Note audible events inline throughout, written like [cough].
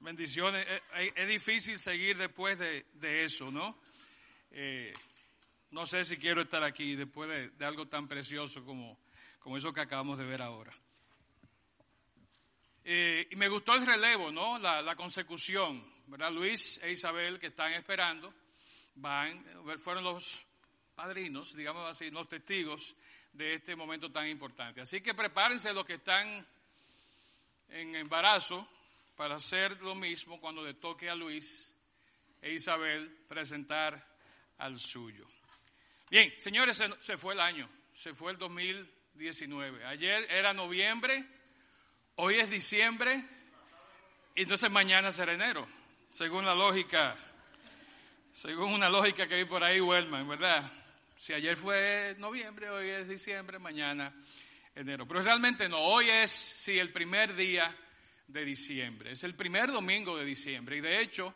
bendiciones. Eh, eh, es, difícil seguir después de, eso, ¿no? Eh, no sé si quiero estar aquí después de, algo tan precioso como, como, eso que acabamos de ver ahora. y me gustó el relevo, ¿no? La, consecución, ¿verdad? Luis e Isabel que están esperando, van, fueron los padrinos, digamos así, los testigos de este momento tan importante. Así que prepárense los que están en embarazo para hacer lo mismo cuando le toque a Luis e Isabel presentar al suyo. Bien, señores, se, fue el año, se fue el 2019. Ayer era noviembre, hoy es diciembre, y entonces mañana será enero, según la lógica, según una lógica que hay por ahí, Wellman, ¿verdad? Si ayer fue noviembre, hoy es diciembre, mañana enero. Pero realmente no, hoy es, sí, el primer día de diciembre, es el primer domingo de diciembre y de hecho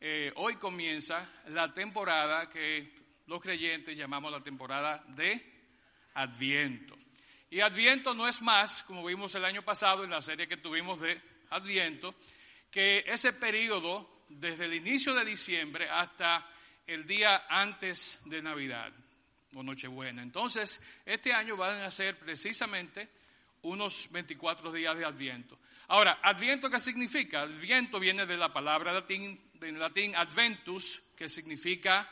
eh, hoy comienza la temporada que los creyentes llamamos la temporada de Adviento. Y Adviento no es más, como vimos el año pasado en la serie que tuvimos de Adviento, que ese periodo desde el inicio de diciembre hasta el día antes de Navidad o Nochebuena. Entonces, este año van a ser precisamente unos 24 días de Adviento. Ahora, ¿Adviento qué significa? Adviento viene de la palabra latín, en latín adventus, que significa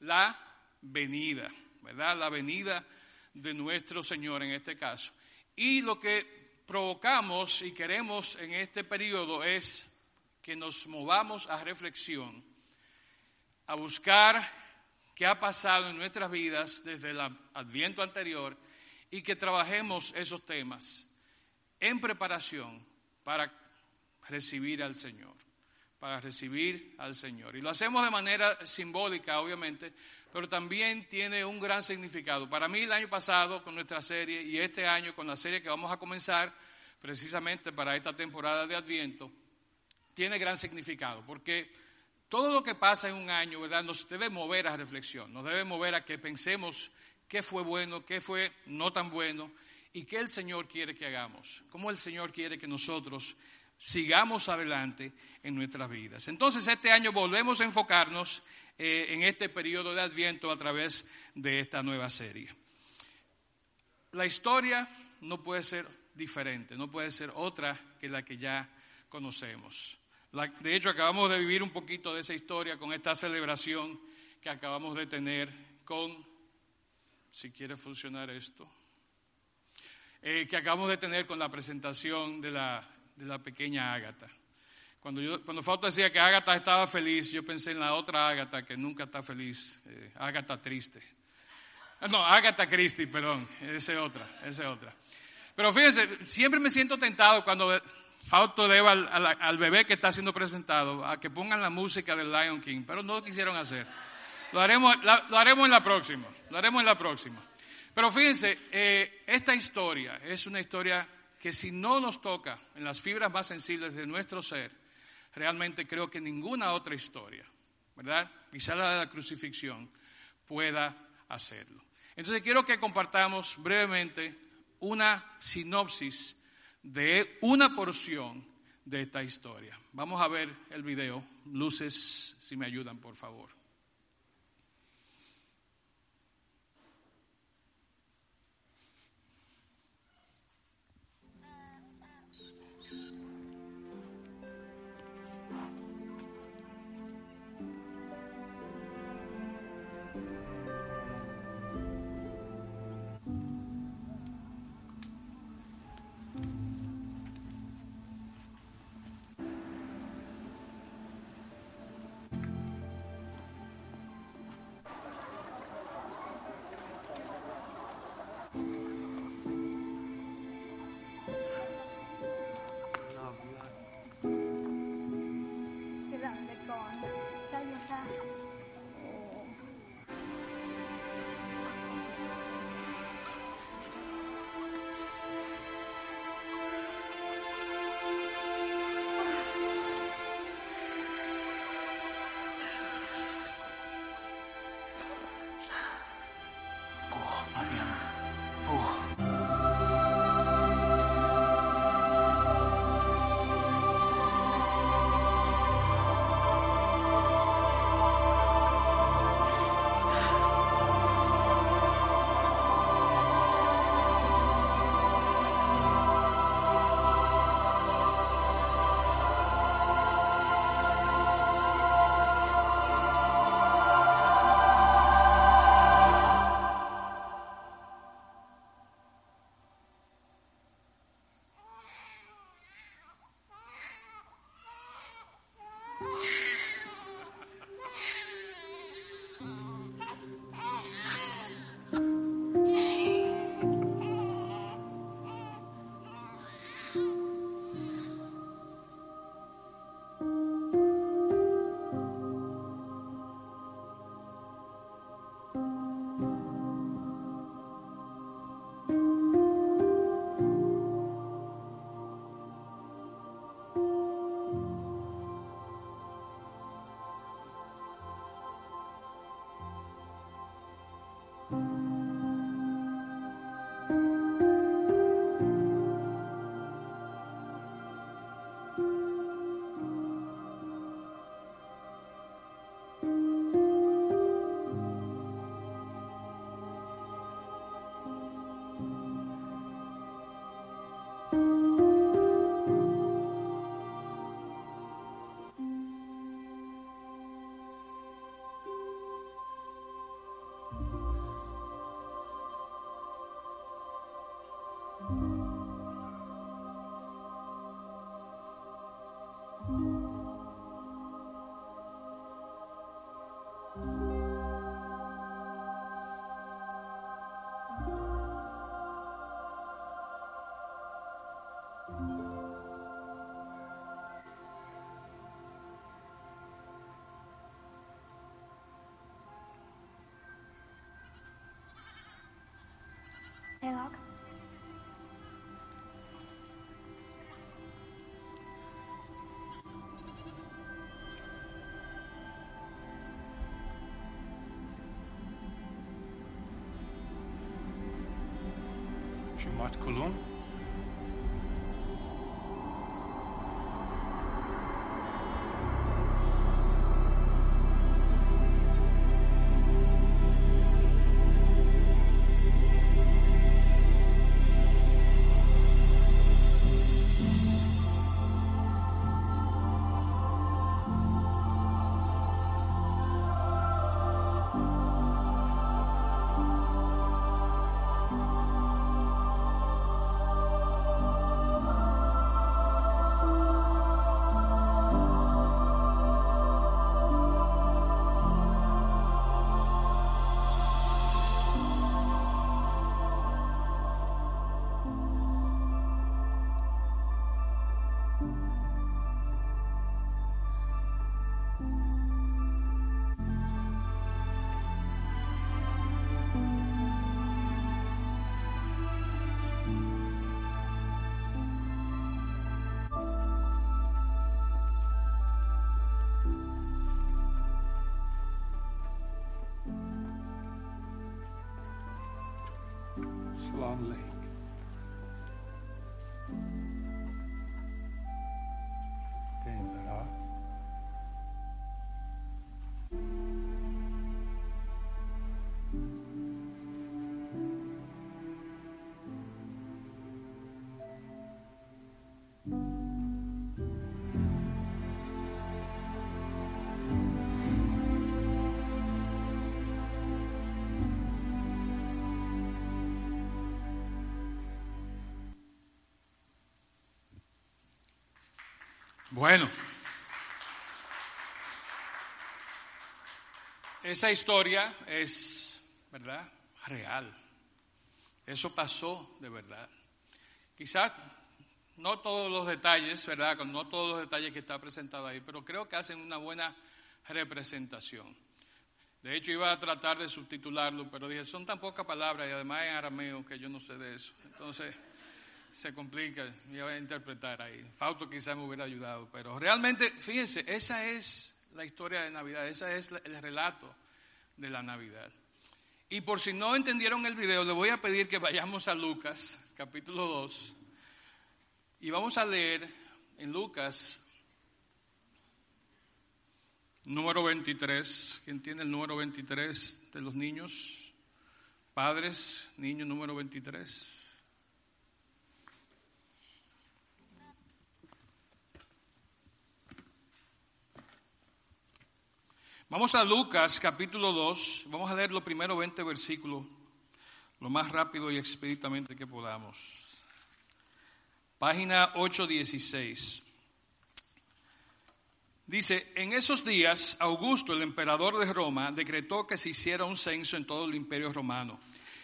la venida, ¿verdad? La venida de nuestro Señor en este caso. Y lo que provocamos y queremos en este periodo es que nos movamos a reflexión, a buscar que ha pasado en nuestras vidas desde el adviento anterior y que trabajemos esos temas en preparación para recibir al Señor, para recibir al Señor. Y lo hacemos de manera simbólica, obviamente, pero también tiene un gran significado. Para mí el año pasado con nuestra serie y este año con la serie que vamos a comenzar precisamente para esta temporada de Adviento, tiene gran significado, porque todo lo que pasa en un año, ¿verdad? Nos debe mover a reflexión, nos debe mover a que pensemos qué fue bueno, qué fue no tan bueno y qué el Señor quiere que hagamos, cómo el Señor quiere que nosotros sigamos adelante en nuestras vidas. Entonces, este año volvemos a enfocarnos eh, en este periodo de Adviento a través de esta nueva serie. La historia no puede ser diferente, no puede ser otra que la que ya conocemos de hecho, acabamos de vivir un poquito de esa historia con esta celebración que acabamos de tener con, si quiere funcionar esto, eh, que acabamos de tener con la presentación de la, de la pequeña Ágata. Cuando, yo, cuando Fausto decía que Ágata estaba feliz, yo pensé en la otra Ágata que nunca está feliz, eh, Ágata triste. Ah, no, Ágata Christie, perdón, esa es otra, esa es otra. Pero fíjense, siempre me siento tentado cuando Fausto debe al, bebé que está siendo presentado a que pongan la música del Lion King, pero no lo quisieron hacer. Lo haremos, lo haremos en la próxima, lo haremos en la próxima. Pero fíjense, eh, esta historia es una historia que si no nos toca en las fibras más sensibles de nuestro ser, realmente creo que ninguna otra historia, ¿verdad? Quizá la de la crucifixión pueda hacerlo. Entonces quiero que compartamos brevemente una sinopsis de una porción de esta historia. Vamos a ver el video. Luces, si me ayudan, por favor. Marthe Coulomb. lonely. Bueno, esa historia es, ¿verdad? Real. Eso pasó de verdad. Quizás no todos los detalles, ¿verdad? No todos los detalles que está presentado ahí, pero creo que hacen una buena representación. De hecho, iba a tratar de subtitularlo, pero dije, son tan pocas palabras y además en arameo que yo no sé de eso. Entonces, se complica, me voy a interpretar ahí. Fausto quizás me hubiera ayudado, pero realmente, fíjense, esa es la historia de Navidad, ese es el relato de la Navidad. Y por si no entendieron el video, le voy a pedir que vayamos a Lucas, capítulo 2, y vamos a leer en Lucas, número 23, ¿quién tiene el número 23 de los niños? Padres, niño número 23. Vamos a Lucas capítulo 2, vamos a leer los primeros 20 versículos, lo más rápido y expeditamente que podamos. Página 816. Dice, en esos días Augusto, el emperador de Roma, decretó que se hiciera un censo en todo el imperio romano.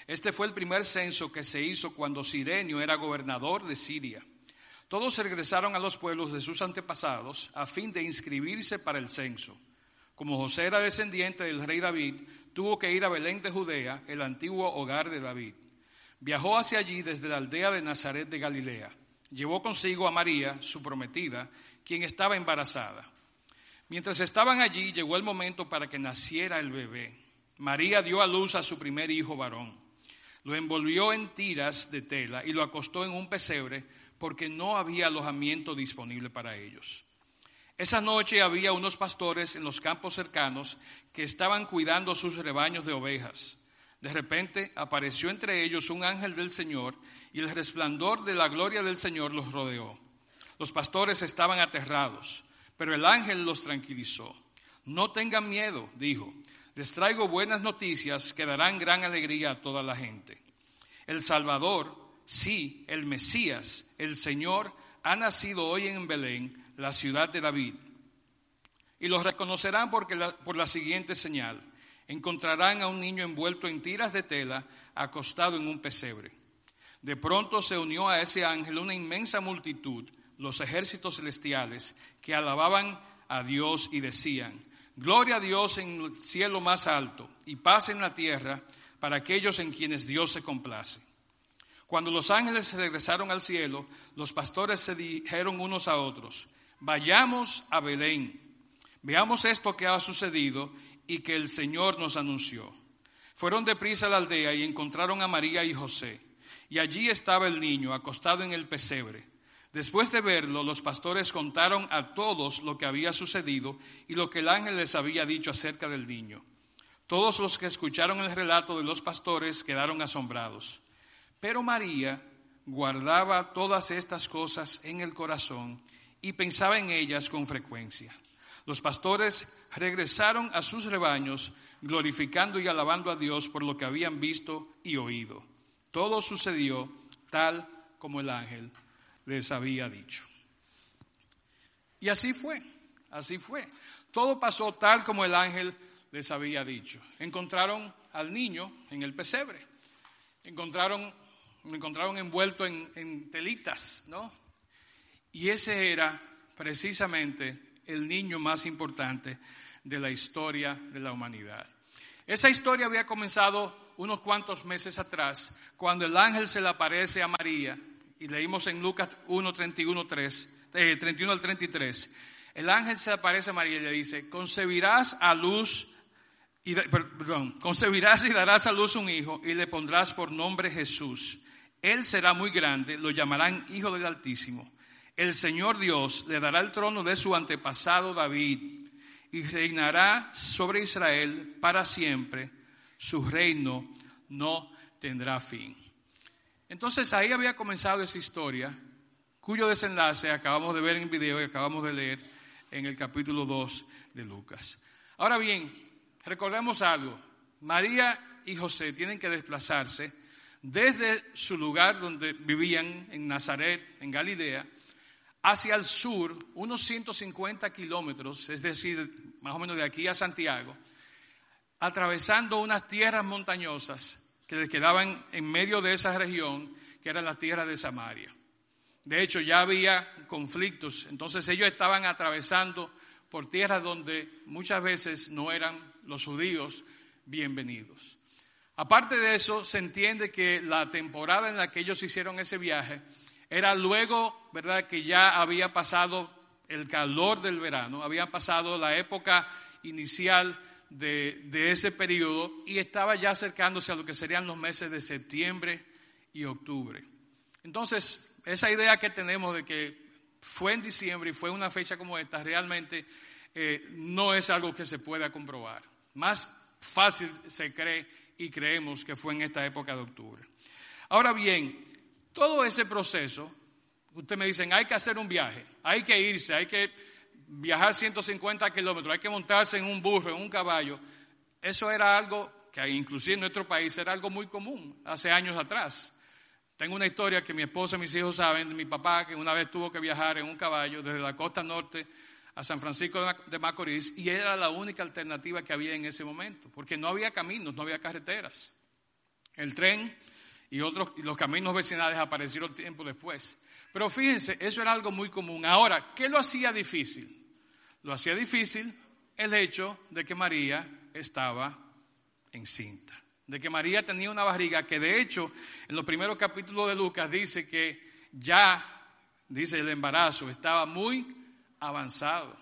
Este fue el primer censo que se hizo cuando Sirenio era gobernador de Siria. Todos regresaron a los pueblos de sus antepasados a fin de inscribirse para el censo. Como José era descendiente del rey David, tuvo que ir a Belén de Judea, el antiguo hogar de David. Viajó hacia allí desde la aldea de Nazaret de Galilea. Llevó consigo a María, su prometida, quien estaba embarazada. Mientras estaban allí, llegó el momento para que naciera el bebé. María dio a luz a su primer hijo varón. Lo envolvió en tiras de tela y lo acostó en un pesebre porque no había alojamiento disponible para ellos. Esa noche había unos pastores en los campos cercanos que estaban cuidando sus rebaños de ovejas. De repente apareció entre ellos un ángel del Señor y el resplandor de la gloria del Señor los rodeó. Los pastores estaban aterrados, pero el ángel los tranquilizó. No tengan miedo, dijo. Les traigo buenas noticias que darán gran alegría a toda la gente. El Salvador, sí, el Mesías, el Señor, ha nacido hoy en Belén la ciudad de David. Y los reconocerán porque por la siguiente señal. Encontrarán a un niño envuelto en tiras de tela, acostado en un pesebre. De pronto se unió a ese ángel una inmensa multitud, los ejércitos celestiales, que alababan a Dios y decían, Gloria a Dios en el cielo más alto y paz en la tierra para aquellos en quienes Dios se complace. Cuando los ángeles regresaron al cielo, los pastores se dijeron unos a otros, vayamos a Belén, veamos esto que ha sucedido y que el Señor nos anunció. Fueron deprisa a la aldea y encontraron a María y José y allí estaba el niño acostado en el pesebre. Después de verlo, los pastores contaron a todos lo que había sucedido y lo que el ángel les había dicho acerca del niño. Todos los que escucharon el relato de los pastores quedaron asombrados. Pero María guardaba todas estas cosas en el corazón y pensaba en ellas con frecuencia. Los pastores regresaron a sus rebaños, glorificando y alabando a Dios por lo que habían visto y oído. Todo sucedió tal como el ángel les había dicho. Y así fue, así fue. Todo pasó tal como el ángel les había dicho. Encontraron al niño en el pesebre. Encontraron, lo encontraron envuelto en, telitas, ¿no? Y ese era precisamente el niño más importante de la historia de la humanidad. Esa historia había comenzado unos cuantos meses atrás, cuando el ángel se le aparece a María, y leímos en Lucas 1, 31, 3, 31 al 33. El ángel se aparece a María y le dice, concebirás a luz, y, perdón, concebirás y darás a luz un hijo y le pondrás por nombre Jesús. Él será muy grande, lo llamarán Hijo del Altísimo. El Señor Dios le dará el trono de su antepasado David y reinará sobre Israel para siempre. Su reino no tendrá fin. Entonces ahí había comenzado esa historia, cuyo desenlace acabamos de ver en video y acabamos de leer en el capítulo 2 de Lucas. Ahora bien, recordemos algo. María y José tienen que desplazarse desde su lugar donde vivían, en Nazaret, en Galilea, hacia el sur, unos 150 kilómetros, es decir, más o menos de aquí a Santiago, atravesando unas tierras montañosas que les quedaban en medio de esa región, que eran las tierras de Samaria. De hecho, ya había conflictos, entonces ellos estaban atravesando por tierras donde muchas veces no eran los judíos bienvenidos. Aparte de eso, se entiende que la temporada en la que ellos hicieron ese viaje era luego, ¿verdad?, que ya había pasado el calor del verano, había pasado la época inicial de, ese periodo y estaba ya acercándose a lo que serían los meses de septiembre y octubre. Entonces, esa idea que tenemos de que fue en diciembre y fue una fecha como esta, realmente eh, no es algo que se pueda comprobar. Más fácil se cree y creemos que fue en esta época de octubre. Ahora bien, todo ese proceso, usted me dicen, hay que hacer un viaje, hay que irse, hay que viajar 150 kilómetros, hay que montarse en un burro, en un caballo. Eso era algo que inclusive en nuestro país era algo muy común hace años atrás. Tengo una historia que mi esposa y mis hijos saben mi papá, que una vez tuvo que viajar en un caballo desde la costa norte a San Francisco de Macorís y era la única alternativa que había en ese momento, porque no había caminos, no había carreteras. El tren y otros los caminos vecinales aparecieron tiempo después. Pero fíjense, eso era algo muy común. Ahora, ¿qué lo hacía difícil? Lo hacía difícil el hecho de que María estaba encinta, de que María tenía una barriga que de hecho en los primeros capítulos de Lucas dice que ya, dice el embarazo, estaba muy avanzado.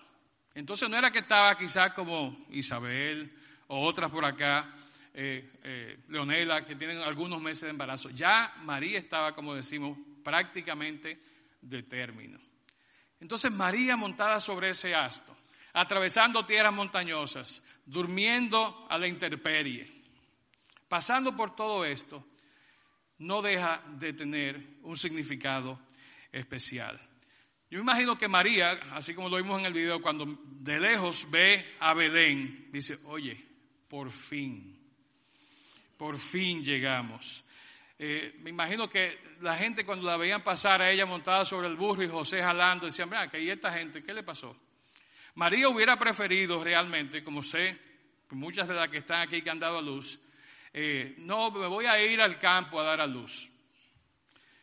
Entonces no era que estaba quizás como Isabel o otras por acá, eh, eh, Leonela, que tienen algunos meses de embarazo. Ya María estaba, como decimos, prácticamente de término. Entonces María montada sobre ese asto, atravesando tierras montañosas, durmiendo a la intemperie, pasando por todo esto, no deja de tener un significado especial. Yo me imagino que María, así como lo vimos en el video, cuando de lejos ve a Belén, dice, oye, por fin, por fin llegamos. Eh, me imagino que la gente cuando la veían pasar a ella montada sobre el burro y José jalando, decían, mira, que hay esta gente, ¿qué le pasó? María hubiera preferido realmente, como sé, muchas de las que están aquí que han dado a luz, eh, no, me voy a ir al campo a dar a luz.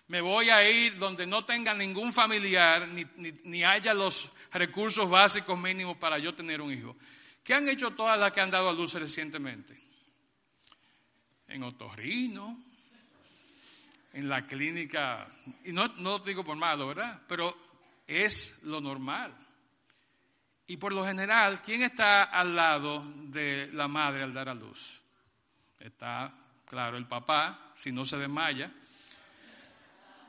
Me voy a ir donde no tenga ningún familiar ni, ni haya los recursos básicos mínimos para yo tener un hijo. ¿Qué han hecho todas las que han dado a luz recientemente? En Otorrino, en la clínica, y no, no lo digo por malo, ¿verdad? Pero es lo normal. Y por lo general, ¿quién está al lado de la madre al dar a luz? Está, claro, el papá, si no se desmaya.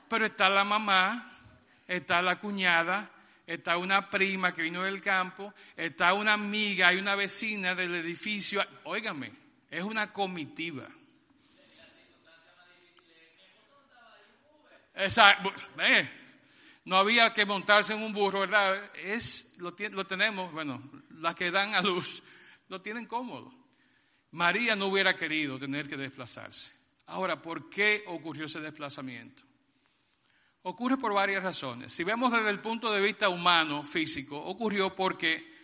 Pero está la mamá, está la cuñada, está una prima que vino del campo, está una amiga y una vecina del edificio. Óigame, es una comitiva. Exacto. Eh, no había que montarse en un burro, ¿verdad? Es, lo, lo tenemos, bueno, las que dan a luz lo tienen cómodo. María no hubiera querido tener que desplazarse. Ahora, ¿por qué ocurrió ese desplazamiento? Ocurre por varias razones. Si vemos desde el punto de vista humano, físico, ocurrió porque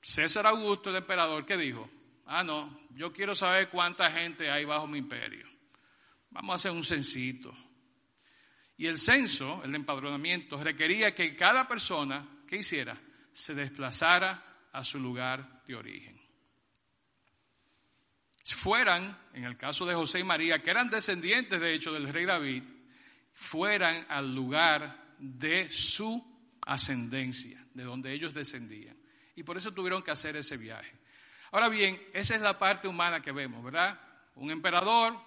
César Augusto, el emperador, ¿qué dijo? Ah, no, yo quiero saber cuánta gente hay bajo mi imperio. Vamos a hacer un censito. Y el censo, el empadronamiento, requería que cada persona, ¿qué hiciera? Se desplazara a su lugar de origen. Fueran, en el caso de José y María, que eran descendientes de hecho del rey David, fueran al lugar de su ascendencia, de donde ellos descendían. Y por eso tuvieron que hacer ese viaje. Ahora bien, esa es la parte humana que vemos, ¿verdad? Un emperador,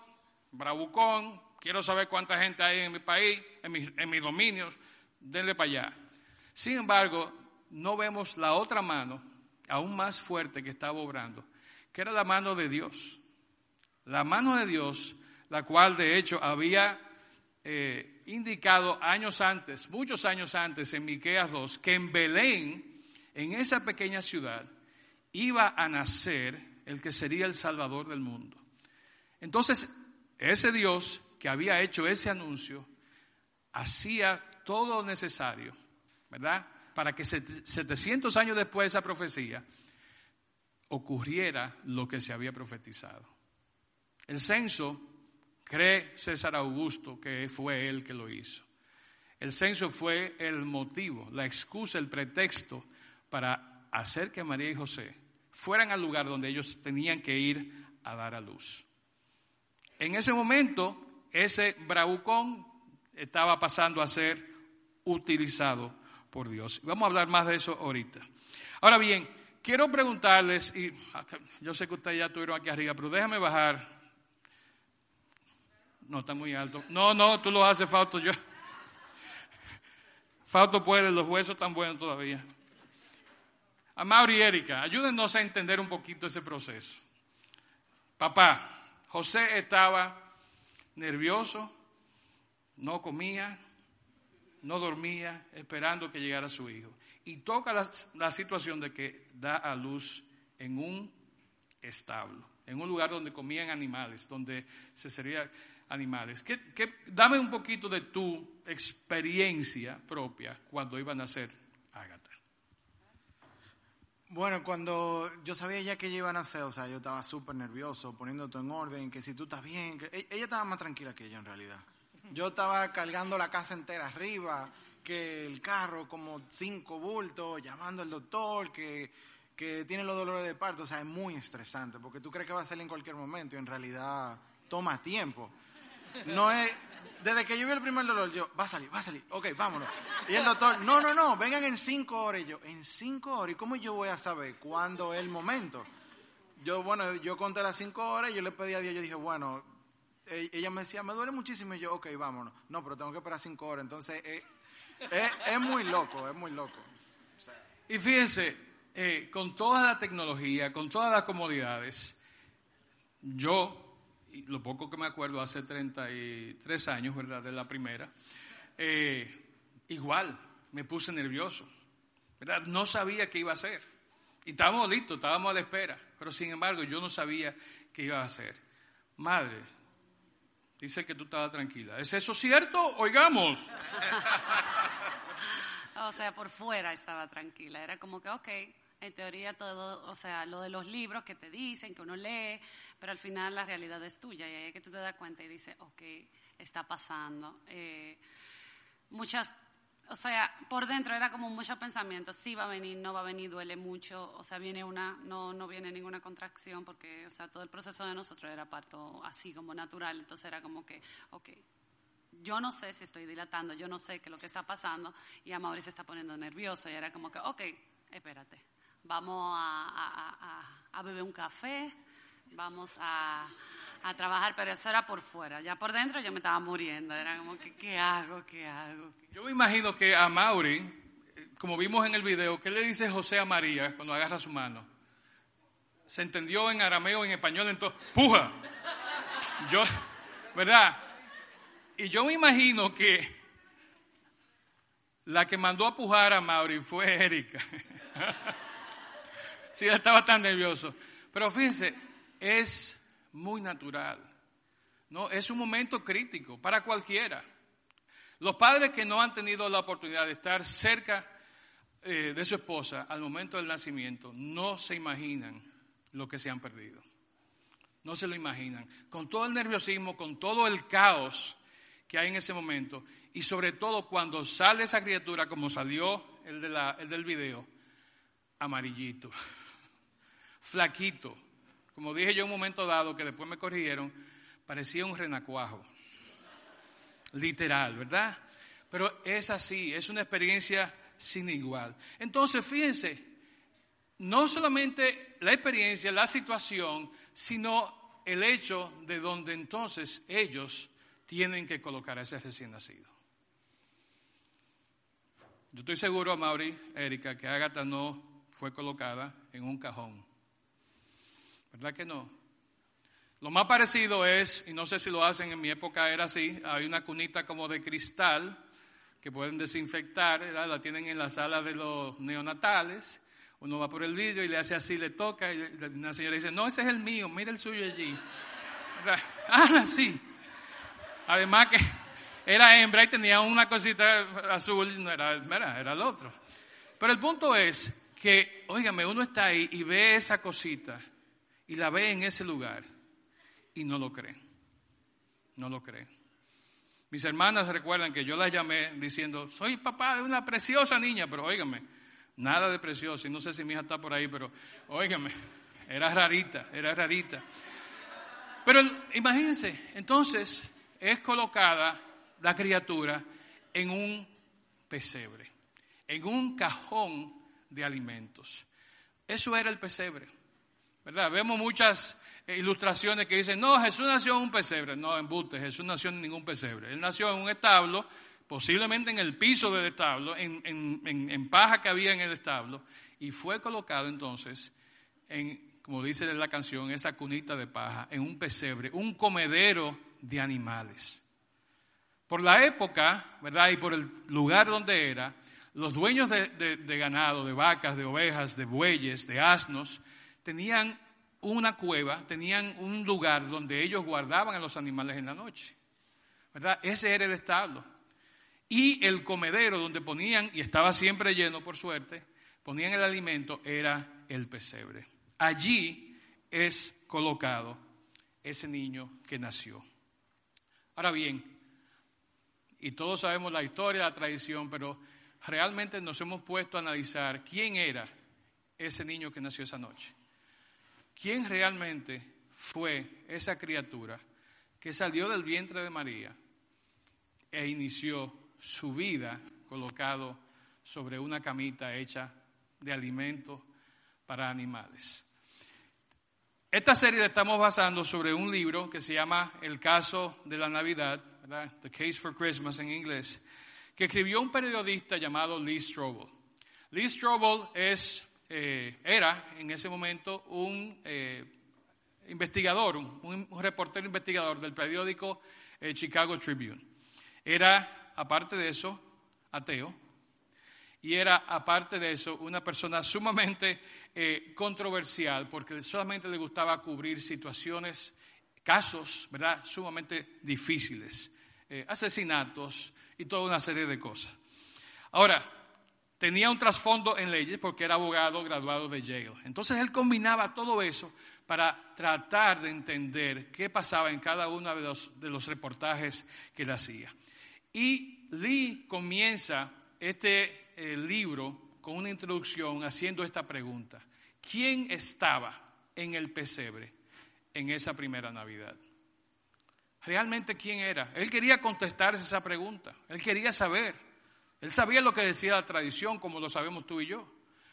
bravucón, quiero saber cuánta gente hay en mi país, en, mis dominios, denle para allá. Sin embargo, no vemos la otra mano, aún más fuerte que estaba obrando, que era la mano de Dios. La mano de Dios, la cual de hecho había eh, indicado años antes, muchos años antes, en Miqueas 2, que en Belén, en esa pequeña ciudad, iba a nacer el que sería el Salvador del mundo. Entonces, ese Dios que había hecho ese anuncio, hacía todo lo necesario, ¿verdad? Para que 700 años después de esa profecía ocurriera lo que se había profetizado. El censo, cree César Augusto que fue él que lo hizo. El censo fue el motivo, la excusa, el pretexto para hacer que María y José fueran al lugar donde ellos tenían que ir a dar a luz. En ese momento, ese bravucón estaba pasando a ser utilizado por Dios. Vamos a hablar más de eso ahorita. Ahora bien, quiero preguntarles, y yo sé que ustedes ya estuvieron aquí arriba, pero déjame bajar. No, está muy alto. No, no, tú lo haces, Fausto. Yo. Fausto puede, los huesos están buenos todavía. A y Erika, ayúdenos a entender un poquito ese proceso. Papá, José estaba nervioso, no comía, no dormía, esperando que llegara su hijo. Y toca la, situación de que da a luz en un establo, en un lugar donde comían animales, donde se serían animales. dame un poquito de tu experiencia propia cuando iban a nacer. Bueno, cuando yo sabía ya que ella iba a nacer, o sea, yo estaba súper nervioso, poniéndote en orden, que si tú estás bien, que e-, ella estaba más tranquila que ella en realidad. Yo estaba cargando la casa entera arriba, que el carro como cinco bultos, llamando al doctor, que, que tiene los dolores de parto, o sea, es muy estresante, porque tú crees que va a salir en cualquier momento y en realidad toma tiempo. No es, desde que yo vi el primer dolor, yo, va a salir, va a salir, ok, vámonos. Y el doctor, no, no, no, vengan en cinco horas. Y yo, ¿en cinco horas? ¿Y cómo yo voy a saber cuándo es el momento? Yo, bueno, yo conté las cinco horas y yo le pedí a Dios, yo dije, bueno, e-, ella me decía, me duele muchísimo. Y yo, ok, vámonos. No, pero tengo que esperar cinco horas. Entonces, eh, eh, es muy loco, es muy loco. Y fíjense, eh, con toda la tecnología, con todas las comodidades, yo lo poco que me acuerdo, hace 33 años, ¿verdad? De la primera, eh, igual me puse nervioso, ¿verdad? No sabía qué iba a hacer. Y estábamos listos, estábamos a la espera, pero sin embargo yo no sabía qué iba a hacer. Madre, dice que tú estabas tranquila. ¿Es eso cierto? Oigamos. [laughs] o sea, por fuera estaba tranquila. Era como que, ok, en teoría todo, o sea, lo de los libros que te dicen, que uno lee, pero al final la realidad es tuya y ahí es que tú te das cuenta y dices, ok, está pasando. Eh, muchas, o sea, por dentro era como mucho pensamiento, sí va a venir, no va a venir, duele mucho, o sea, viene una, no, no viene ninguna contracción porque, o sea, todo el proceso de nosotros era parto así como natural, entonces era como que, ok, yo no sé si estoy dilatando, yo no sé qué es lo que está pasando y a Mauricio se está poniendo nervioso y era como que, ok, espérate, vamos a, beber un café, vamos a, a trabajar, pero eso era por fuera. Ya por dentro yo me estaba muriendo. Era como que, ¿qué hago? ¿Qué hago? Yo me imagino que a Mauri, eh, como vimos en el video, ¿qué le dice José a María cuando agarra su mano? Se entendió en arameo, en español, entonces, ¡puja! Yo, ¿verdad? Y yo me imagino que la que mandó a pujar a Mauri fue Erika. [laughs] sí, estaba tan nervioso. Pero fíjense, es muy natural. ¿no? Es un momento crítico para cualquiera. Los padres que no han tenido la oportunidad de estar cerca eh, de su esposa al momento del nacimiento no se imaginan lo que se han perdido. No se lo imaginan. Con todo el nerviosismo, con todo el caos que hay en ese momento y sobre todo cuando sale esa criatura como salió el, de la, el del video, amarillito, flaquito, como dije yo un momento dado, que después me corrigieron, parecía un renacuajo. Literal, ¿verdad? Pero es así, es una experiencia sin igual. Entonces, fíjense, no solamente la experiencia, la situación, sino el hecho de donde entonces ellos tienen que colocar a ese recién nacido. Yo estoy seguro, Mauri, Erika, que Agatha no fue colocada en un cajón. ¿Verdad que no? Lo más parecido es, y no sé si lo hacen, en mi época era así, hay una cunita como de cristal que pueden desinfectar, la tienen en la sala de los neonatales, uno va por el vidrio y le hace así, le toca, y una señora dice, no, ese es el mío, mira el suyo allí. [laughs] Ah, sí. Además que era hembra y tenía una cosita azul, no era, era, era el otro. Pero el punto es que, óigame, uno está ahí y ve esa cosita y la ve en ese lugar y no lo cree. No lo cree. Mis hermanas recuerdan que yo la llamé diciendo, soy papá de una preciosa niña, pero óigame, nada de preciosa, y no sé si mi hija está por ahí, pero óigame, era rarita, era rarita. Pero imagínense, entonces es colocada la criatura en un pesebre, en un cajón de alimentos. Eso era el pesebre. ¿Verdad? Vemos muchas eh, ilustraciones que dicen, no, Jesús nació en un pesebre. No, en Bute, Jesús nació en ningún pesebre. Él nació en un establo, posiblemente en el piso del establo, en, en, paja que había en el establo, y fue colocado entonces en, como dice la canción, esa cunita de paja, en un pesebre, un comedero de animales. Por la época, ¿verdad? Y por el lugar donde era, los dueños de ganado, de vacas, de ovejas, de bueyes, de asnos, tenían una cueva, tenían un lugar donde ellos guardaban a los animales en la noche. ¿Verdad? Ese era el establo. Y el comedero donde ponían, y estaba siempre lleno por suerte, ponían el alimento, era el pesebre. Allí es colocado ese niño que nació. Ahora bien, y todos sabemos la historia, la tradición, pero realmente nos hemos puesto a analizar quién era ese niño que nació esa noche. ¿Quién realmente fue esa criatura que salió del vientre de María e inició su vida colocado sobre una camita hecha de alimento para animales? Esta serie la estamos basando sobre un libro que se llama El caso de la Navidad, The Case for Christmas en inglés, que escribió un periodista llamado Lee Strobel. Lee Strobel es eh, era en ese momento un eh, investigador, un, reportero investigador del periódico eh, Chicago Tribune. Era, aparte de eso, ateo. Y era, aparte de eso, una persona sumamente controversial porque solamente le gustaba cubrir situaciones, casos, ¿verdad?, sumamente difíciles, asesinatos y toda una serie de cosas. Ahora, tenía un trasfondo en leyes porque era abogado graduado de Yale. Entonces él combinaba todo eso para tratar de entender qué pasaba en cada uno de los, reportajes que él hacía. Y Lee comienza este eh, libro con una introducción haciendo esta pregunta. ¿Quién estaba en el pesebre en esa primera Navidad? ¿Realmente quién era? Él quería contestarse esa pregunta. Él quería saber. Él sabía lo que decía la tradición, como lo sabemos tú y yo,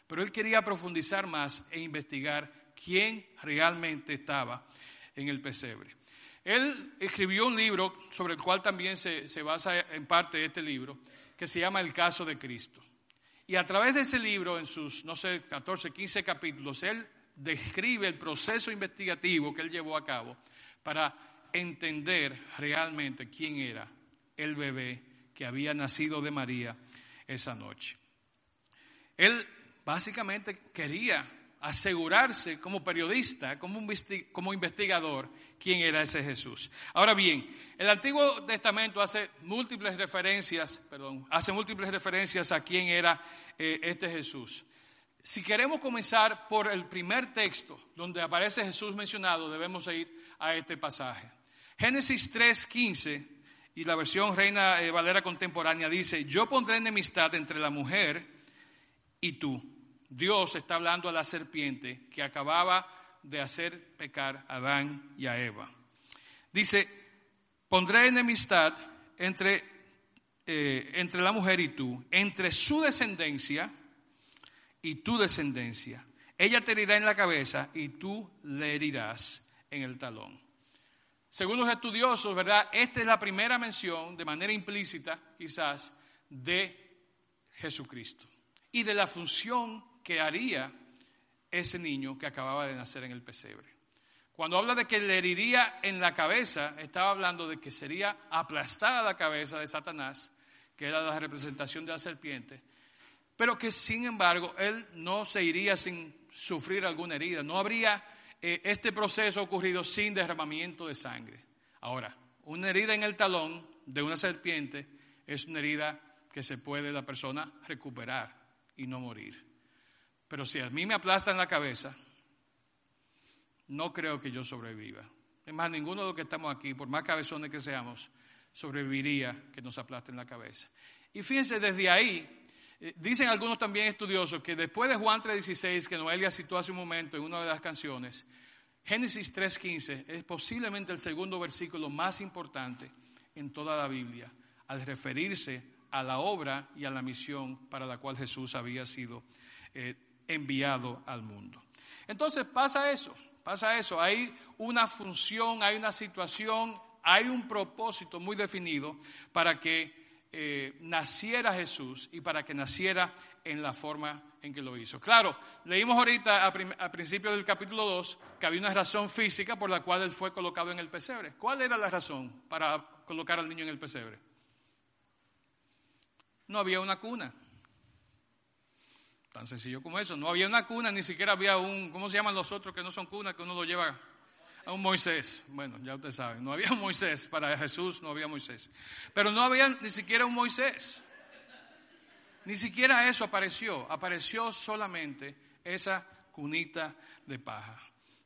pero él quería profundizar más e investigar quién realmente estaba en el pesebre. Él escribió un libro sobre el cual también se, se basa en parte este libro, que se llama El caso de Cristo. Y a través de ese libro, en sus, no sé, 14, 15 capítulos, él describe el proceso investigativo que él llevó a cabo para entender realmente quién era el bebé que había nacido de María esa noche. Él básicamente quería asegurarse como periodista, como, como investigador, quién era ese Jesús. Ahora bien, el Antiguo Testamento hace múltiples referencias, perdón, hace múltiples referencias a quién era eh, este Jesús. Si queremos comenzar por el primer texto donde aparece Jesús mencionado, debemos ir a este pasaje. Génesis 3:15 y la versión Reina eh, Valera contemporánea dice, yo pondré enemistad entre la mujer y tú Dios está hablando a la serpiente que acababa de hacer pecar a Adán y a Eva. Dice, pondré enemistad entre, eh, entre la mujer y tú, entre su descendencia y tu descendencia. Ella te herirá en la cabeza y tú le herirás en el talón. Según los estudiosos, ¿verdad? Esta es la primera mención, de manera implícita quizás, de Jesucristo y de la función que haría ese niño que acababa de nacer en el pesebre. Cuando habla de que le heriría en la cabeza, estaba hablando de que sería aplastada la cabeza de Satanás, que era la representación de la serpiente, pero que sin embargo él no se iría sin sufrir alguna herida. No habría eh, este proceso ocurrido sin derramamiento de sangre. Ahora, una herida en el talón de una serpiente es una herida que se puede la persona recuperar y no morir. Pero si a mí me aplastan la cabeza, no creo que yo sobreviva. Es más, ninguno de los que estamos aquí, por más cabezones que seamos, sobreviviría que nos aplasten la cabeza. Y fíjense, desde ahí, dicen algunos también estudiosos que después de Juan 3.16, que Noelia citó hace un momento en una de las canciones, Génesis 3.15 es posiblemente el segundo versículo más importante en toda la Biblia, al referirse a la obra y a la misión para la cual Jesús había sido eh, enviado al mundo. Entonces pasa eso, pasa eso. Hay una función, hay una situación, hay un propósito muy definido para que eh, naciera Jesús y para que naciera en la forma en que lo hizo. Claro, leímos ahorita al principio del capítulo 2 que había una razón física por la cual él fue colocado en el pesebre. ¿Cuál era la razón para colocar al niño en el pesebre? No había una cuna. Tan sencillo como eso. No había una cuna, ni siquiera había un, ¿cómo se llaman los otros que no son cunas, que uno lo lleva a un Moisés? Bueno, ya usted sabe, no había un [laughs] Moisés. Para Jesús no había Moisés. Pero no había ni siquiera un Moisés. Ni siquiera eso apareció. Apareció solamente esa cunita de paja.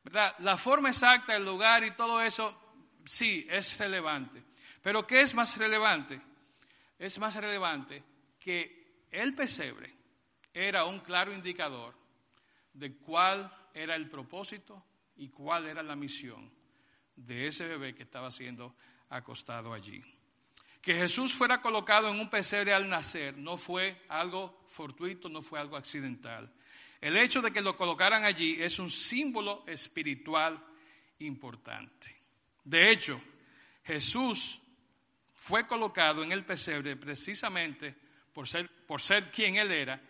¿Verdad? La forma exacta, el lugar y todo eso, sí, es relevante. Pero ¿qué es más relevante? Es más relevante que el pesebre era un claro indicador de cuál era el propósito y cuál era la misión de ese bebé que estaba siendo acostado allí. Que Jesús fuera colocado en un pesebre al nacer no fue algo fortuito, no fue algo accidental. El hecho de que lo colocaran allí es un símbolo espiritual importante. De hecho, Jesús fue colocado en el pesebre precisamente por ser, por ser quien Él era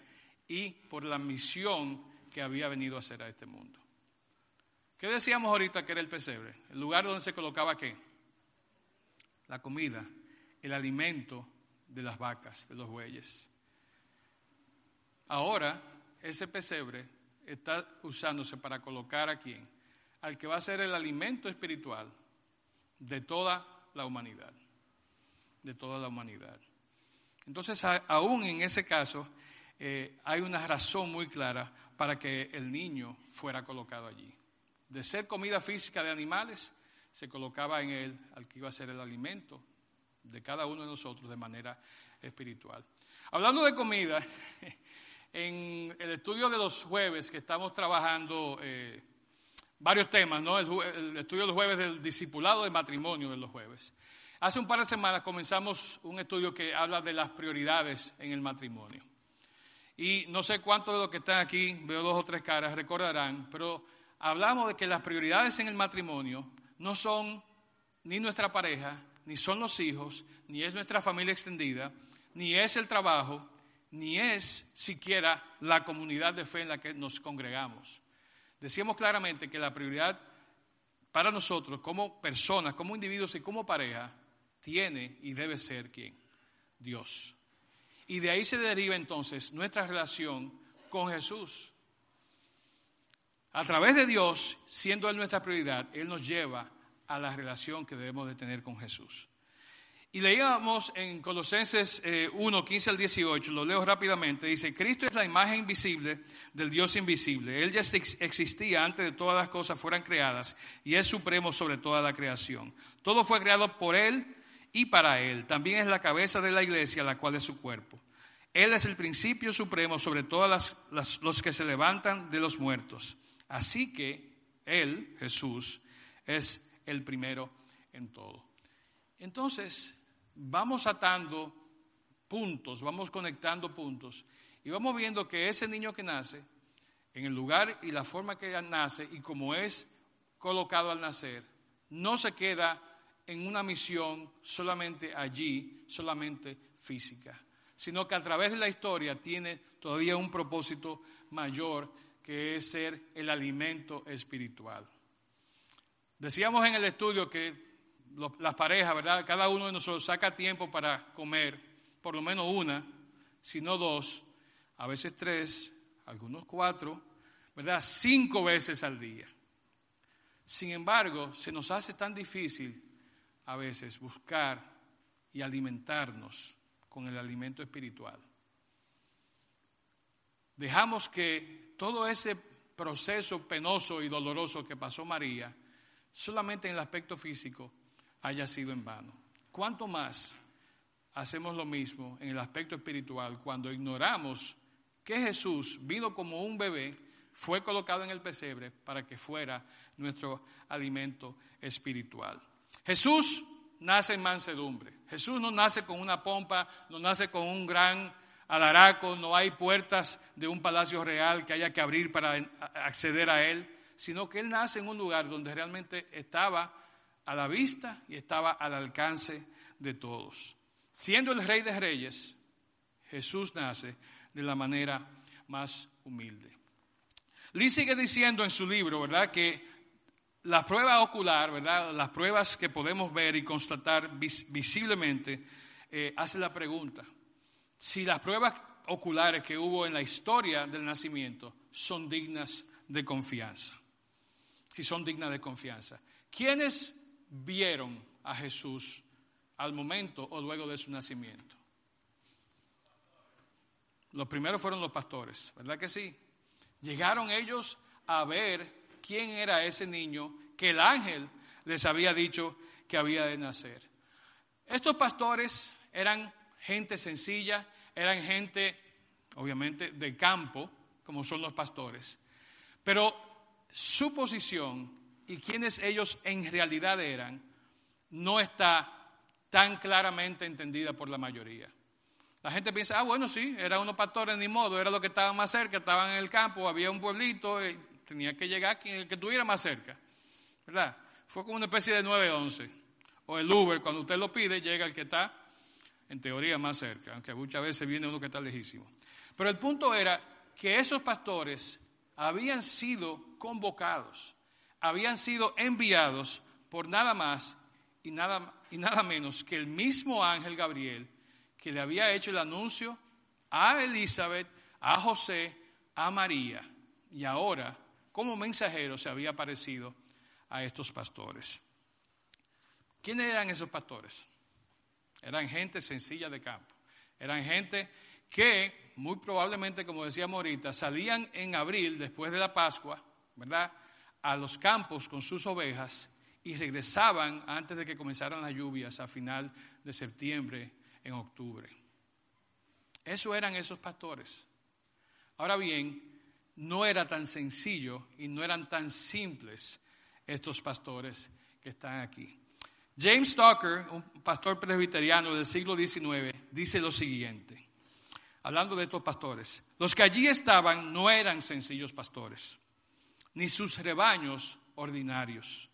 y por la misión que había venido a hacer a este mundo. ¿Qué decíamos ahorita que era el pesebre? El lugar donde se colocaba qué? La comida, el alimento de las vacas, de los bueyes. Ahora, ese pesebre está usándose para colocar a quién? Al que va a ser el alimento espiritual de toda la humanidad. De toda la humanidad. Entonces, aún en ese caso, eh, hay una razón muy clara para que el niño fuera colocado allí. De ser comida física de animales, se colocaba en él al que iba a ser el alimento de cada uno de nosotros de manera espiritual. Hablando de comida, [laughs] en el estudio de los jueves que estamos trabajando eh, varios temas, ¿no? El, el, estudio de los jueves del discipulado de matrimonio de los jueves. Hace un par de semanas comenzamos un estudio que habla de las prioridades en el matrimonio. Y no sé cuántos de los que están aquí, veo dos o tres caras, recordarán, pero hablamos de que las prioridades en el matrimonio no son ni nuestra pareja, ni son los hijos, ni es nuestra familia extendida, ni es el trabajo, ni es siquiera la comunidad de fe en la que nos congregamos. Decíamos claramente que la prioridad para nosotros como personas, como individuos y como pareja, tiene y debe ser quién? Dios. Y de ahí se deriva entonces nuestra relación con Jesús. A través de Dios, siendo Él nuestra prioridad, Él nos lleva a la relación que debemos de tener con Jesús. Y leíamos en Colosenses 1, eh, 15 al 18, lo leo rápidamente, dice, Cristo es la imagen visible del Dios invisible. Él ya existía antes de todas las cosas fueran creadas y es supremo sobre toda la creación. Todo fue creado por Él y para Él. También es la cabeza de la iglesia, la cual es su cuerpo. Él es el principio supremo sobre todos los que se levantan de los muertos. Así que Él, Jesús, es el primero en todo. Entonces, vamos atando puntos, vamos conectando puntos y vamos viendo que ese niño que nace, en el lugar y la forma que nace y como es colocado al nacer, no se queda en una misión solamente allí, solamente física, sino que a través de la historia tiene todavía un propósito mayor que es ser el alimento espiritual. Decíamos en el estudio que las parejas, ¿verdad? Cada uno de nosotros saca tiempo para comer, por lo menos una, si no dos, a veces tres, algunos cuatro, ¿verdad? Cinco veces al día. Sin embargo, se nos hace tan difícil a veces buscar y alimentarnos con el alimento espiritual. Dejamos que todo ese proceso penoso y doloroso que pasó María, solamente en el aspecto físico, haya sido en vano. ¿Cuánto más hacemos lo mismo en el aspecto espiritual cuando ignoramos que Jesús vino como un bebé, fue colocado en el pesebre para que fuera nuestro alimento espiritual? Jesús nace en mansedumbre. Jesús no nace con una pompa, no nace con un gran alaraco, no hay puertas de un palacio real que haya que abrir para acceder a él, sino que él nace en un lugar donde realmente estaba a la vista y estaba al alcance de todos. Siendo el rey de reyes, Jesús nace de la manera más humilde. Lee sigue diciendo en su libro, ¿verdad?, que la prueba ocular, ¿verdad?, las pruebas que podemos ver y constatar visiblemente, eh, hace la pregunta, si las pruebas oculares que hubo en la historia del nacimiento son dignas de confianza. Si son dignas de confianza. ¿Quiénes vieron a Jesús al momento o luego de su nacimiento? Los primeros fueron los pastores, ¿verdad que sí? Llegaron ellos a ver quién era ese niño que el ángel les había dicho que había de nacer. Estos pastores eran gente sencilla, eran gente, obviamente, de campo, como son los pastores, pero su posición y quiénes ellos en realidad eran no está tan claramente entendida por la mayoría. La gente piensa, ah, bueno, sí, eran unos pastores, ni modo, era lo que estaban más cerca, estaban en el campo, había un pueblito, y tenía que llegar quien que estuviera más cerca, ¿verdad? Fue como una especie de 911, o el Uber, cuando usted lo pide, llega el que está, en teoría, más cerca, aunque muchas veces viene uno que está lejísimo. Pero el punto era que esos pastores habían sido convocados habían sido enviados por nada más y nada, y nada menos que el mismo ángel Gabriel que le había hecho el anuncio a Elizabeth, a José, a María. Y ahora, como mensajero, se había aparecido a estos pastores. ¿Quiénes eran esos pastores? Eran gente sencilla de campo. Eran gente que, muy probablemente, como decíamos ahorita, salían en abril, después de la Pascua, ¿verdad? a los campos con sus ovejas y regresaban antes de que comenzaran las lluvias a final de septiembre, en octubre. Eso eran esos pastores. Ahora bien, no era tan sencillo y no eran tan simples estos pastores que están aquí. James Tucker, un pastor presbiteriano del siglo XIX, dice lo siguiente, hablando de estos pastores, los que allí estaban no eran sencillos pastores ni sus rebaños ordinarios.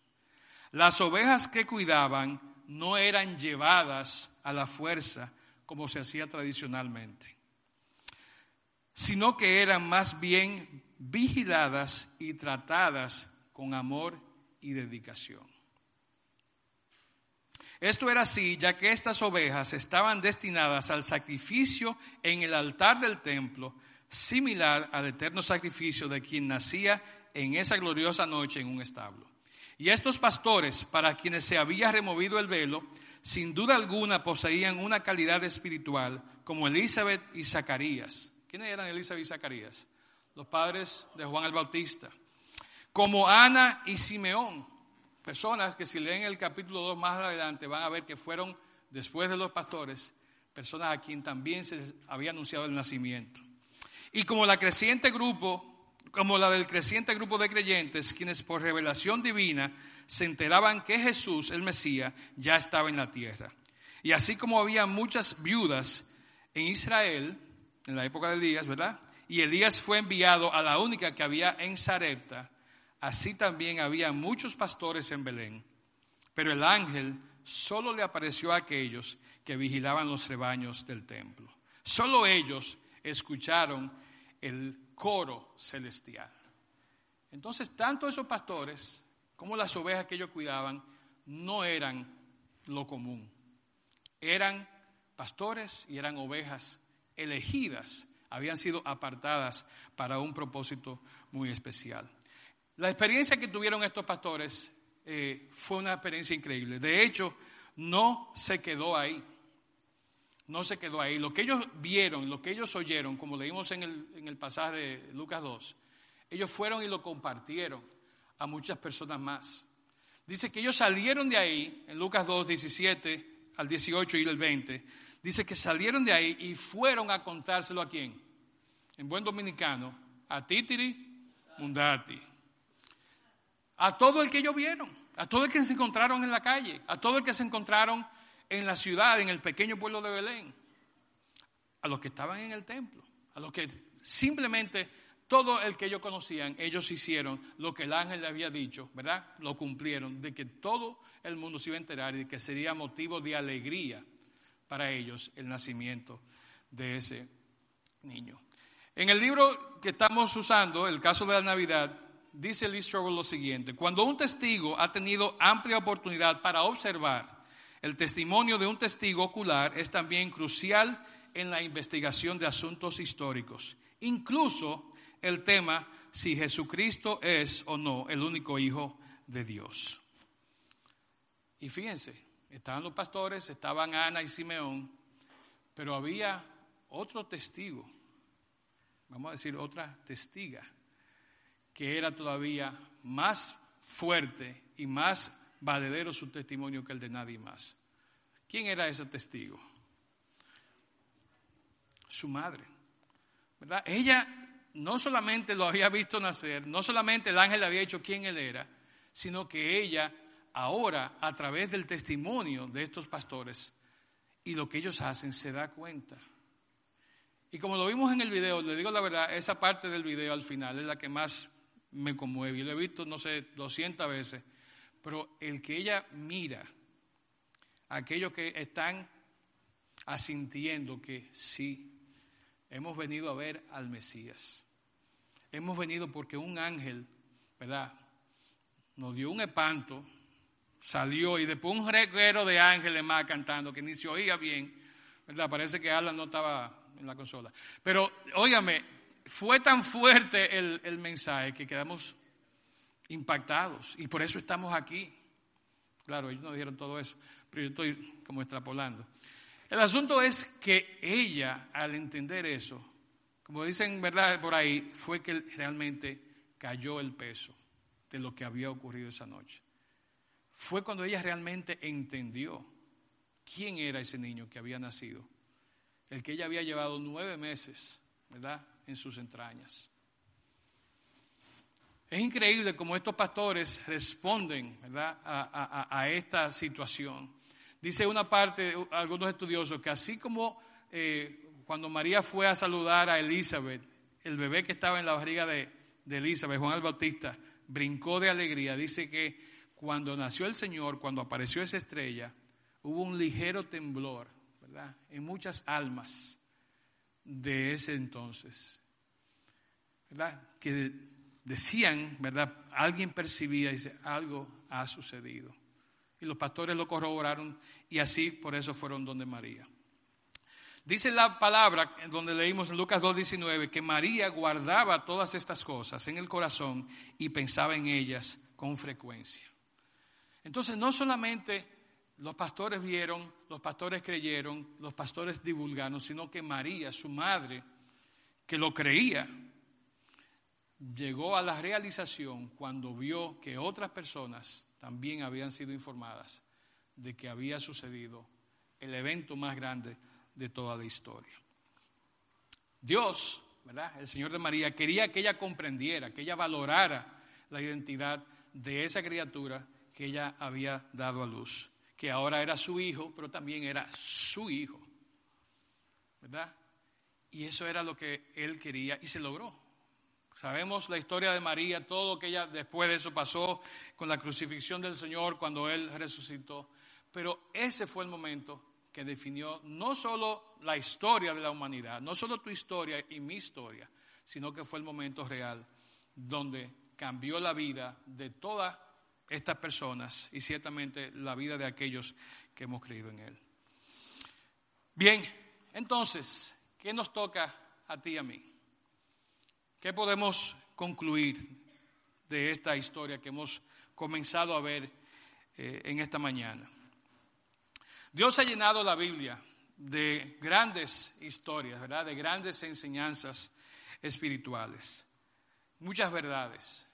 Las ovejas que cuidaban no eran llevadas a la fuerza como se hacía tradicionalmente, sino que eran más bien vigiladas y tratadas con amor y dedicación. Esto era así, ya que estas ovejas estaban destinadas al sacrificio en el altar del templo, similar al eterno sacrificio de quien nacía en esa gloriosa noche en un establo. Y estos pastores, para quienes se había removido el velo, sin duda alguna poseían una calidad espiritual como Elizabeth y Zacarías. ¿Quiénes eran Elizabeth y Zacarías? Los padres de Juan el Bautista. Como Ana y Simeón, personas que si leen el capítulo 2 más adelante van a ver que fueron, después de los pastores, personas a quien también se había anunciado el nacimiento. Y como la creciente grupo, como la del creciente grupo de creyentes, quienes por revelación divina se enteraban que Jesús, el Mesías, ya estaba en la tierra. Y así como había muchas viudas en Israel, en la época de Elías, ¿verdad? Y Elías fue enviado a la única que había en Sarepta, así también había muchos pastores en Belén. Pero el ángel solo le apareció a aquellos que vigilaban los rebaños del templo. Solo ellos escucharon el coro celestial. Entonces, tanto esos pastores como las ovejas que ellos cuidaban no eran lo común. Eran pastores y eran ovejas elegidas, habían sido apartadas para un propósito muy especial. La experiencia que tuvieron estos pastores eh, fue una experiencia increíble. De hecho, no se quedó ahí no se quedó ahí. Lo que ellos vieron, lo que ellos oyeron, como leímos en el, en el pasaje de Lucas 2, ellos fueron y lo compartieron a muchas personas más. Dice que ellos salieron de ahí, en Lucas 2, 17 al 18 y el 20, dice que salieron de ahí y fueron a contárselo a quién. En buen dominicano, a Titiri Mundati. A todo el que ellos vieron, a todo el que se encontraron en la calle, a todo el que se encontraron en la ciudad, en el pequeño pueblo de Belén, a los que estaban en el templo, a los que simplemente todo el que ellos conocían, ellos hicieron lo que el ángel le había dicho, ¿verdad? Lo cumplieron, de que todo el mundo se iba a enterar y que sería motivo de alegría para ellos el nacimiento de ese niño. En el libro que estamos usando, el caso de la Navidad, dice Lee Strobel lo siguiente, cuando un testigo ha tenido amplia oportunidad para observar el testimonio de un testigo ocular es también crucial en la investigación de asuntos históricos, incluso el tema si Jesucristo es o no el único Hijo de Dios. Y fíjense, estaban los pastores, estaban Ana y Simeón, pero había otro testigo, vamos a decir otra testiga, que era todavía más fuerte y más valedero su testimonio que el de nadie más. ¿Quién era ese testigo? Su madre. ¿Verdad? Ella no solamente lo había visto nacer, no solamente el ángel le había dicho quién él era, sino que ella ahora, a través del testimonio de estos pastores y lo que ellos hacen, se da cuenta. Y como lo vimos en el video, le digo la verdad, esa parte del video al final es la que más me conmueve. Y lo he visto, no sé, 200 veces. Pero el que ella mira, aquellos que están asintiendo que sí, hemos venido a ver al Mesías. Hemos venido porque un ángel, ¿verdad? Nos dio un espanto, salió y después un reguero de ángeles más cantando que ni se oía bien, ¿verdad? Parece que Alan no estaba en la consola. Pero, óigame, fue tan fuerte el, el mensaje que quedamos impactados y por eso estamos aquí. Claro, ellos nos dijeron todo eso, pero yo estoy como extrapolando. El asunto es que ella, al entender eso, como dicen verdad por ahí, fue que realmente cayó el peso de lo que había ocurrido esa noche. Fue cuando ella realmente entendió quién era ese niño que había nacido, el que ella había llevado nueve meses, en sus entrañas. Es increíble cómo estos pastores responden ¿verdad? A, esta situación. Dice una parte, algunos estudiosos, que así como eh, cuando María fue a saludar a Elizabeth, el bebé que estaba en la barriga de, de Elizabeth, Juan el Bautista, brincó de alegría. Dice que cuando nació el Señor, cuando apareció esa estrella, hubo un ligero temblor, ¿verdad? En muchas almas de ese entonces, ¿verdad? Que decían, ¿verdad? Alguien percibía y dice, algo ha sucedido. Y los pastores lo corroboraron y así por eso fueron donde María. Dice la palabra, donde leímos en Lucas 2.19, que María guardaba todas estas cosas en el corazón y pensaba en ellas con frecuencia. Entonces, no solamente los pastores vieron, los pastores creyeron, los pastores divulgaron, sino que María, su madre, que lo creía, llegó a la realización cuando vio que otras personas también habían sido informadas de que había sucedido el evento más grande de toda la historia. Dios. El Señor de María quería que ella comprendiera, que ella valorara la identidad de esa criatura que ella había dado a luz, que ahora era su hijo, pero también era su hijo, ¿verdad? Y eso era lo que él quería y se logró. Sabemos la historia de María, todo lo que ella después de eso pasó con la crucifixión del Señor cuando Él resucitó. Pero ese fue el momento que definió no solo la historia de la humanidad, no solo tu historia y mi historia, sino que fue el momento real donde cambió la vida de todas estas personas y ciertamente la vida de aquellos que hemos creído en Él. Bien, entonces, ¿qué nos toca a ti y a mí? ¿Qué podemos concluir de esta historia que hemos comenzado a ver eh, en esta mañana? Dios ha llenado la Biblia de grandes historias, ¿verdad? De grandes enseñanzas espirituales, muchas verdades.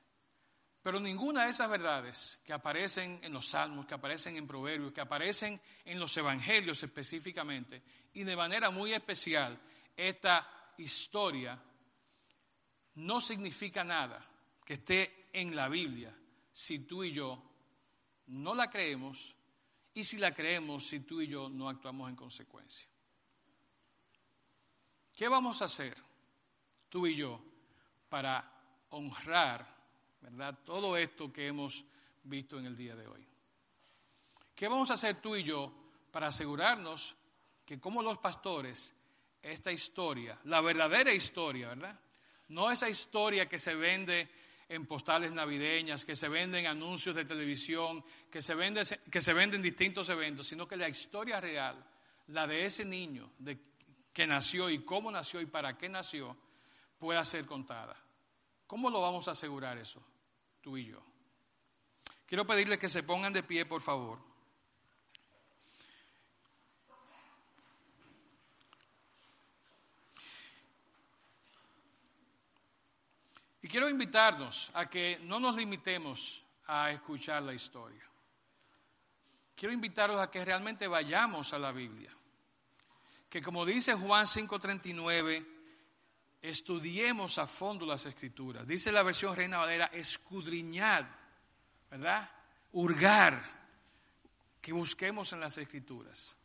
Pero ninguna de esas verdades que aparecen en los salmos, que aparecen en proverbios, que aparecen en los evangelios específicamente, y de manera muy especial, esta historia no significa nada que esté en la Biblia si tú y yo no la creemos y si la creemos, si tú y yo no actuamos en consecuencia. ¿Qué vamos a hacer tú y yo para honrar, verdad, todo esto que hemos visto en el día de hoy? ¿Qué vamos a hacer tú y yo para asegurarnos que como los pastores, esta historia, la verdadera historia, ¿verdad? No esa historia que se vende en postales navideñas, que se venden anuncios de televisión, que se, vende, que se venden distintos eventos, sino que la historia real, la de ese niño de, que nació y cómo nació y para qué nació, pueda ser contada. ¿Cómo lo vamos a asegurar eso, tú y yo? Quiero pedirles que se pongan de pie, por favor. Y quiero invitarnos a que no nos limitemos a escuchar la historia. Quiero invitarlos a que realmente vayamos a la Biblia. Que como dice Juan 5:39, estudiemos a fondo las escrituras. Dice la versión Reina Valera, escudriñad, ¿verdad? Hurgar, que busquemos en las escrituras.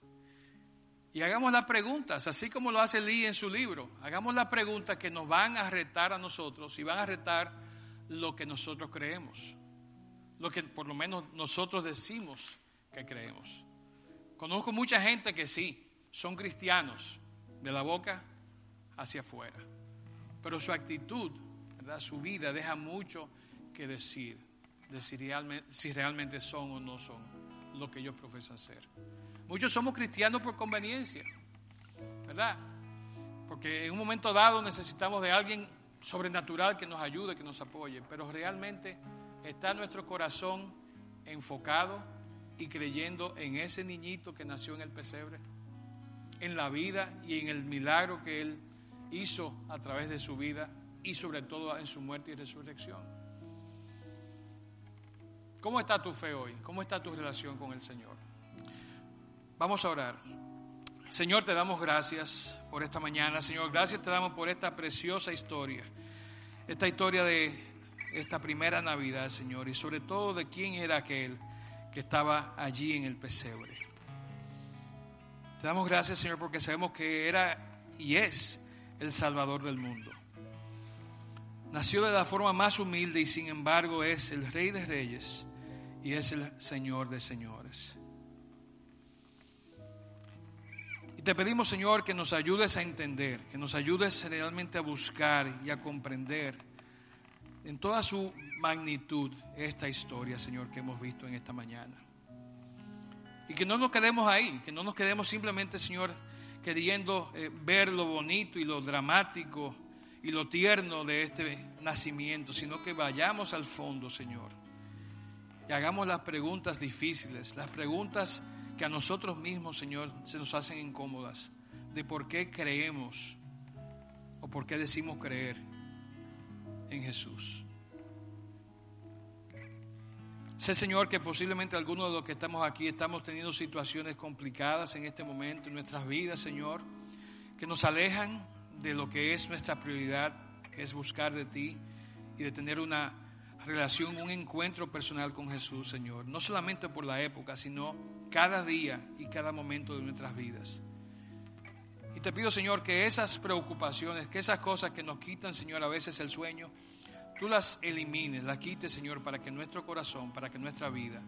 Y hagamos las preguntas, así como lo hace Lee en su libro. Hagamos las preguntas que nos van a retar a nosotros y van a retar lo que nosotros creemos. Lo que por lo menos nosotros decimos que creemos. Conozco mucha gente que sí, son cristianos de la boca hacia afuera. Pero su actitud, ¿verdad? su vida deja mucho que decir de si realmente, si realmente son o no son lo que ellos profesan ser. Muchos somos cristianos por conveniencia, ¿verdad? Porque en un momento dado necesitamos de alguien sobrenatural que nos ayude, que nos apoye, pero realmente está nuestro corazón enfocado y creyendo en ese niñito que nació en el pesebre, en la vida y en el milagro que Él hizo a través de su vida y sobre todo en su muerte y resurrección. ¿Cómo está tu fe hoy? ¿Cómo está tu relación con el Señor? Vamos a orar. Señor, te damos gracias por esta mañana. Señor, gracias te damos por esta preciosa historia. Esta historia de esta primera Navidad, Señor, y sobre todo de quién era aquel que estaba allí en el pesebre. Te damos gracias, Señor, porque sabemos que era y es el Salvador del mundo. Nació de la forma más humilde y sin embargo es el Rey de Reyes y es el Señor de señores. Y te pedimos, Señor, que nos ayudes a entender, que nos ayudes realmente a buscar y a comprender en toda su magnitud esta historia, Señor, que hemos visto en esta mañana. Y que no nos quedemos ahí, que no nos quedemos simplemente, Señor, queriendo eh, ver lo bonito y lo dramático y lo tierno de este nacimiento, sino que vayamos al fondo, Señor. Y hagamos las preguntas difíciles, las preguntas que a nosotros mismos, Señor, se nos hacen incómodas, de por qué creemos o por qué decimos creer en Jesús. Sé, Señor, que posiblemente algunos de los que estamos aquí estamos teniendo situaciones complicadas en este momento en nuestras vidas, Señor, que nos alejan de lo que es nuestra prioridad, que es buscar de ti y de tener una relación, un encuentro personal con Jesús, Señor. No solamente por la época, sino cada día y cada momento de nuestras vidas. Y te pido, Señor, que esas preocupaciones, que esas cosas que nos quitan, Señor, a veces el sueño, tú las elimines, las quites, Señor, para que nuestro corazón, para que nuestra vida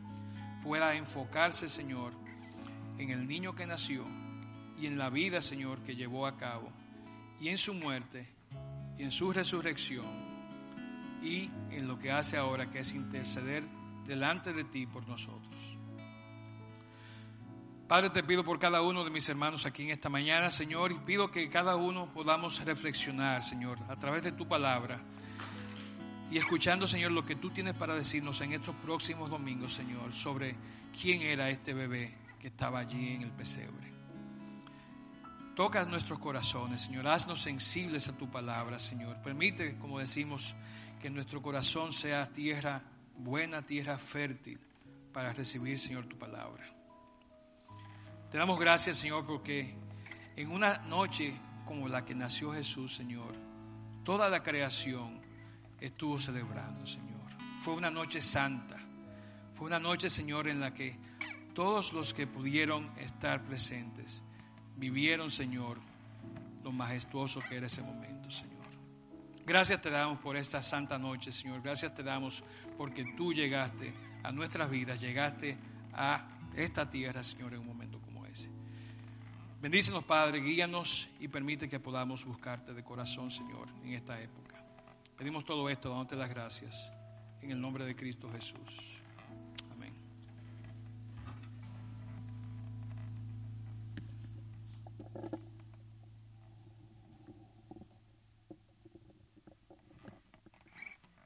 pueda enfocarse, Señor, en el niño que nació y en la vida, Señor, que llevó a cabo, y en su muerte y en su resurrección, y en lo que hace ahora, que es interceder delante de ti por nosotros. Padre, te pido por cada uno de mis hermanos aquí en esta mañana, Señor, y pido que cada uno podamos reflexionar, Señor, a través de tu palabra y escuchando, Señor, lo que tú tienes para decirnos en estos próximos domingos, Señor, sobre quién era este bebé que estaba allí en el pesebre. Toca nuestros corazones, Señor, haznos sensibles a tu palabra, Señor. Permite, como decimos, que nuestro corazón sea tierra buena, tierra fértil para recibir, Señor, tu palabra. Te damos gracias, Señor, porque en una noche como la que nació Jesús, Señor, toda la creación estuvo celebrando, Señor. Fue una noche santa. Fue una noche, Señor, en la que todos los que pudieron estar presentes vivieron, Señor, lo majestuoso que era ese momento, Señor. Gracias te damos por esta santa noche, Señor. Gracias te damos porque tú llegaste a nuestras vidas, llegaste a esta tierra, Señor, en un momento como ese. Bendícenos, Padre, guíanos y permite que podamos buscarte de corazón, Señor, en esta época. Pedimos todo esto dándote las gracias en el nombre de Cristo Jesús. Amén.